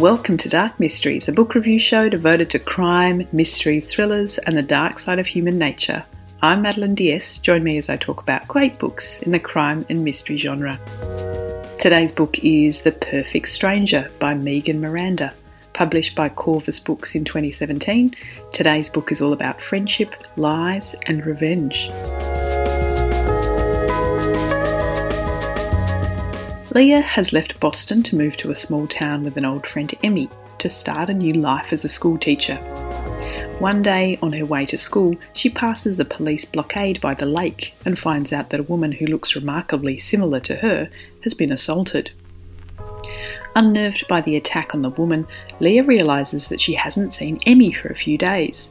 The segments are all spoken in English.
Welcome to Dark Mysteries, a book review show devoted to crime, mysteries, thrillers, and the dark side of human nature. I'm Madeline Diaz. Join me as I talk about great books in the crime and mystery genre. Today's book is The Perfect Stranger by Megan Miranda. Published by Corvus Books in 2017, today's book is all about friendship, lies, and revenge. Leah has left Boston to move to a small town with an old friend Emmy to start a new life as a schoolteacher. One day, on her way to school, she passes a police blockade by the lake and finds out that a woman who looks remarkably similar to her has been assaulted. Unnerved by the attack on the woman, Leah realizes that she hasn't seen Emmy for a few days.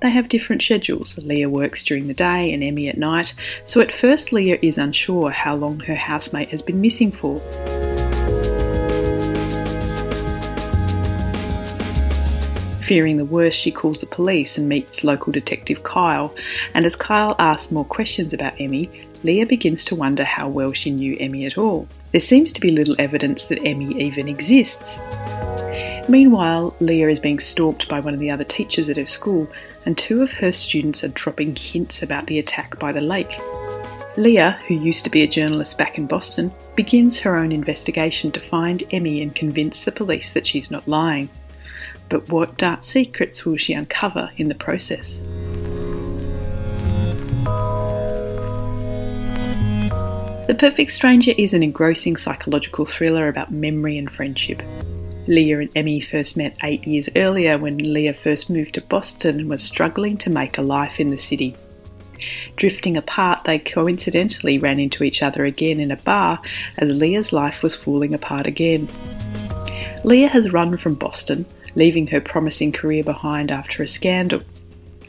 They have different schedules. Leah works during the day and Emmy at night, so at first Leah is unsure how long her housemate has been missing for. Fearing the worst, she calls the police and meets local detective Kyle. And as Kyle asks more questions about Emmy, Leah begins to wonder how well she knew Emmy at all. There seems to be little evidence that Emmy even exists. Meanwhile, Leah is being stalked by one of the other teachers at her school, and two of her students are dropping hints about the attack by the lake. Leah, who used to be a journalist back in Boston, begins her own investigation to find Emmy and convince the police that she's not lying. But what dark secrets will she uncover in the process? The Perfect Stranger is an engrossing psychological thriller about memory and friendship. Leah and Emmy first met eight years earlier when Leah first moved to Boston and was struggling to make a life in the city. Drifting apart, they coincidentally ran into each other again in a bar as Leah's life was falling apart again. Leah has run from Boston, leaving her promising career behind after a scandal.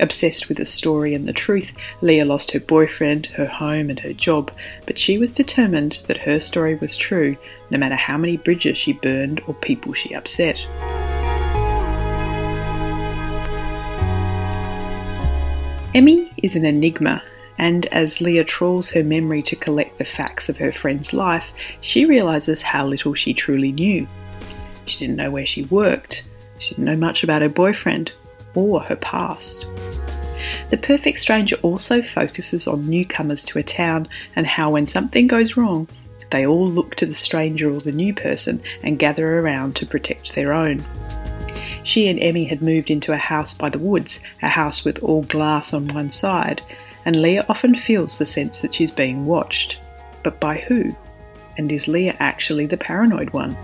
Obsessed with the story and the truth, Leah lost her boyfriend, her home, and her job, but she was determined that her story was true, no matter how many bridges she burned or people she upset. Emmy is an enigma, and as Leah trawls her memory to collect the facts of her friend's life, she realizes how little she truly knew. She didn't know where she worked, she didn't know much about her boyfriend or her past. The Perfect Stranger also focuses on newcomers to a town and how, when something goes wrong, they all look to the stranger or the new person and gather around to protect their own. She and Emmy had moved into a house by the woods, a house with all glass on one side, and Leah often feels the sense that she's being watched. But by who? And is Leah actually the paranoid one?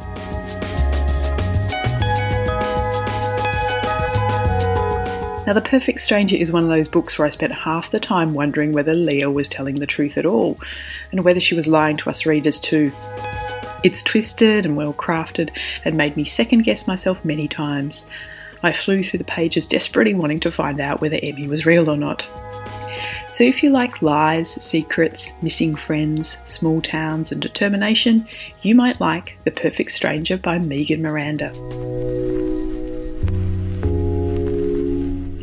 Now, The Perfect Stranger is one of those books where I spent half the time wondering whether Leah was telling the truth at all, and whether she was lying to us readers too. It's twisted and well crafted and made me second guess myself many times. I flew through the pages desperately wanting to find out whether Emmy was real or not. So, if you like lies, secrets, missing friends, small towns, and determination, you might like The Perfect Stranger by Megan Miranda.